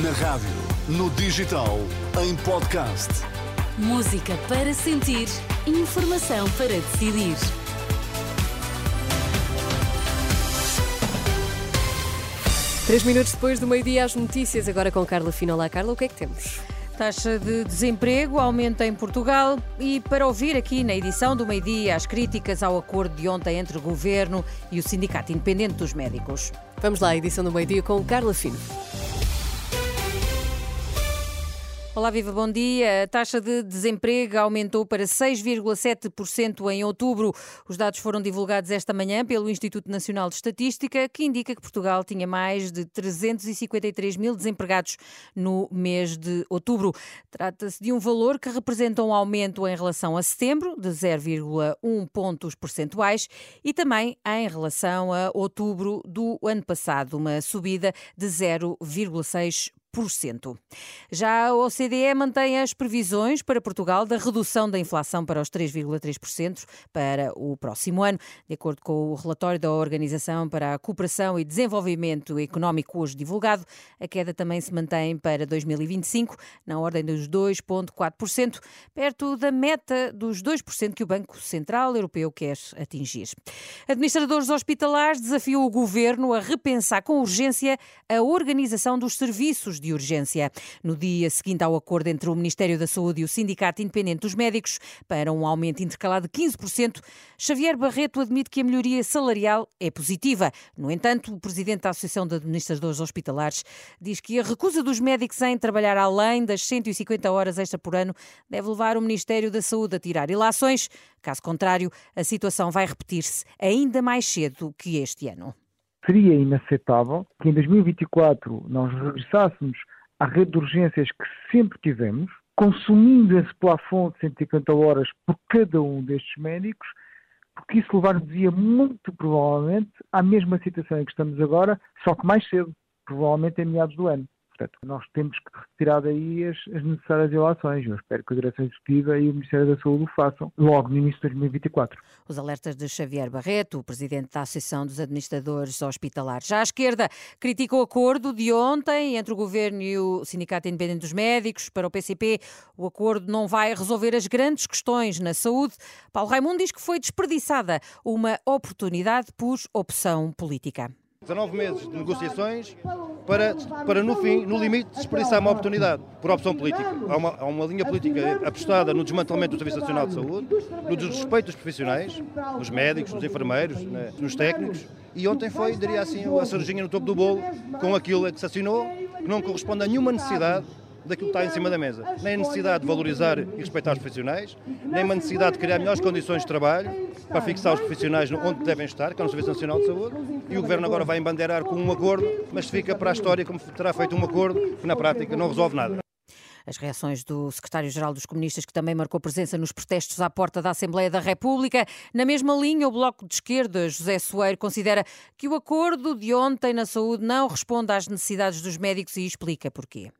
Na rádio, no digital, em podcast. Música para sentir, informação para decidir. Três minutos depois do meio-dia, as notícias. Agora com Carla Fino. Olá, Carla, o que é que temos? Taxa de desemprego aumenta em Portugal e para ouvir aqui na edição do meio-dia as críticas ao acordo de ontem entre o Governo e o Sindicato Independente dos Médicos. Vamos lá, a edição do meio-dia com Carla Fino. Olá, viva, bom dia. A taxa de desemprego aumentou para 6,7% em outubro. Os dados foram divulgados esta manhã pelo Instituto Nacional de Estatística, que indica que Portugal tinha mais de 353 mil desempregados no mês de outubro. Trata-se de um valor que representa um aumento em relação a setembro, de 0,1 pontos percentuais, e também em relação a outubro do ano passado, uma subida de 0,6 já a OCDE mantém as previsões para Portugal da redução da inflação para os 3,3% para o próximo ano. De acordo com o relatório da Organização para a Cooperação e Desenvolvimento Económico hoje divulgado, a queda também se mantém para 2025 na ordem dos 2,4%, perto da meta dos 2% que o Banco Central Europeu quer atingir. Administradores hospitalares desafiam o governo a repensar com urgência a organização dos serviços de urgência. No dia seguinte ao acordo entre o Ministério da Saúde e o Sindicato Independente dos Médicos para um aumento intercalado de 15%, Xavier Barreto admite que a melhoria salarial é positiva. No entanto, o presidente da Associação de Administradores Hospitalares diz que a recusa dos médicos em trabalhar além das 150 horas extra por ano deve levar o Ministério da Saúde a tirar ilações. Caso contrário, a situação vai repetir-se ainda mais cedo que este ano seria inaceitável que em 2024 nós regressássemos à rede de urgências que sempre tivemos, consumindo esse plafond de 150 horas por cada um destes médicos, porque isso levar-nos-ia muito provavelmente à mesma situação em que estamos agora, só que mais cedo, provavelmente em meados do ano. Portanto, nós temos que retirar daí as, as necessárias ilações. Eu espero que a Direção Executiva e o Ministério da Saúde o façam logo no início de 2024. Os alertas de Xavier Barreto, o presidente da Associação dos Administradores Hospitalares. Já a esquerda critica o acordo de ontem entre o Governo e o Sindicato Independente dos Médicos. Para o PCP, o acordo não vai resolver as grandes questões na saúde. Paulo Raimundo diz que foi desperdiçada uma oportunidade por opção política. 19 meses de negociações para, para no fim, no limite, desperdiçar uma oportunidade por opção política. Há uma, há uma linha política apostada no desmantelamento do Serviço Nacional de Saúde, no desrespeito dos profissionais, nos médicos, nos enfermeiros, né, nos técnicos, e ontem foi, diria assim, a cerejinha no topo do bolo, com aquilo que se assinou, que não corresponde a nenhuma necessidade daquilo que está em cima da mesa. Nem a necessidade de valorizar e respeitar os profissionais, nem uma necessidade de criar melhores condições de trabalho para fixar os profissionais onde devem estar, que é no Serviço Nacional de Saúde, e o Governo agora vai embandeirar com um acordo, mas fica para a história como terá feito um acordo que na prática não resolve nada. As reações do secretário-geral dos comunistas, que também marcou presença nos protestos à porta da Assembleia da República. Na mesma linha, o Bloco de Esquerda, José Soeiro, considera que o acordo de ontem na saúde não responde às necessidades dos médicos e explica porquê.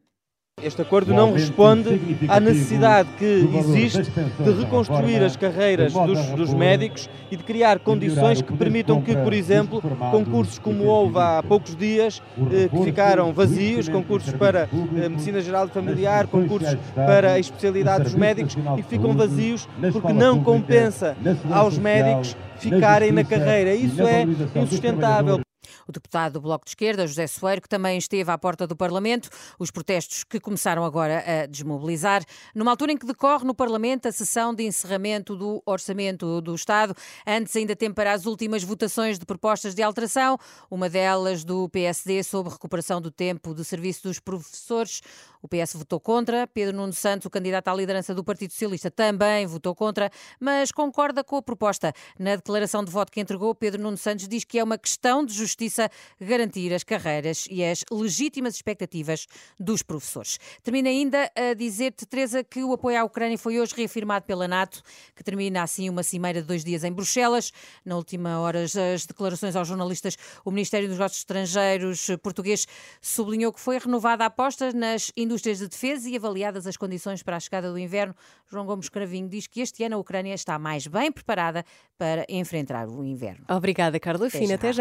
Este acordo não responde à necessidade que existe de reconstruir as carreiras dos, dos, médicos e de criar condições que permitam que, por exemplo, concursos como houve há poucos dias, eh, que ficaram vazios, concursos para eh, medicina geral e familiar, concursos para a especialidade dos médicos, e ficam vazios porque não compensa aos médicos ficarem na carreira. Isso é insustentável. O deputado do Bloco de Esquerda, José Soeiro, que também esteve à porta do Parlamento, os protestos que começaram agora a desmobilizar, numa altura em que decorre no Parlamento a sessão de encerramento do Orçamento do Estado. Antes ainda tem para as últimas votações de propostas de alteração, uma delas do PSD sobre recuperação do tempo de serviço dos professores. O PS votou contra. Pedro Nuno Santos, o candidato à liderança do Partido Socialista, também votou contra, mas concorda com a proposta. Na declaração de voto que entregou, Pedro Nuno Santos diz que é uma questão de justiça garantir as carreiras e as legítimas expectativas dos professores. Termina ainda a dizer-te, Teresa, que o apoio à Ucrânia foi hoje reafirmado pela NATO, que termina assim uma cimeira de dois dias em Bruxelas. Na última hora, as declarações aos jornalistas, o Ministério dos Negócios Estrangeiros português sublinhou que foi renovada a aposta nas indústrias indústrias de defesa e avaliadas as condições para a chegada do inverno, João Gomes Cravinho diz que este ano a Ucrânia está mais bem preparada para enfrentar o inverno. Obrigada, Carla Fina. Até já.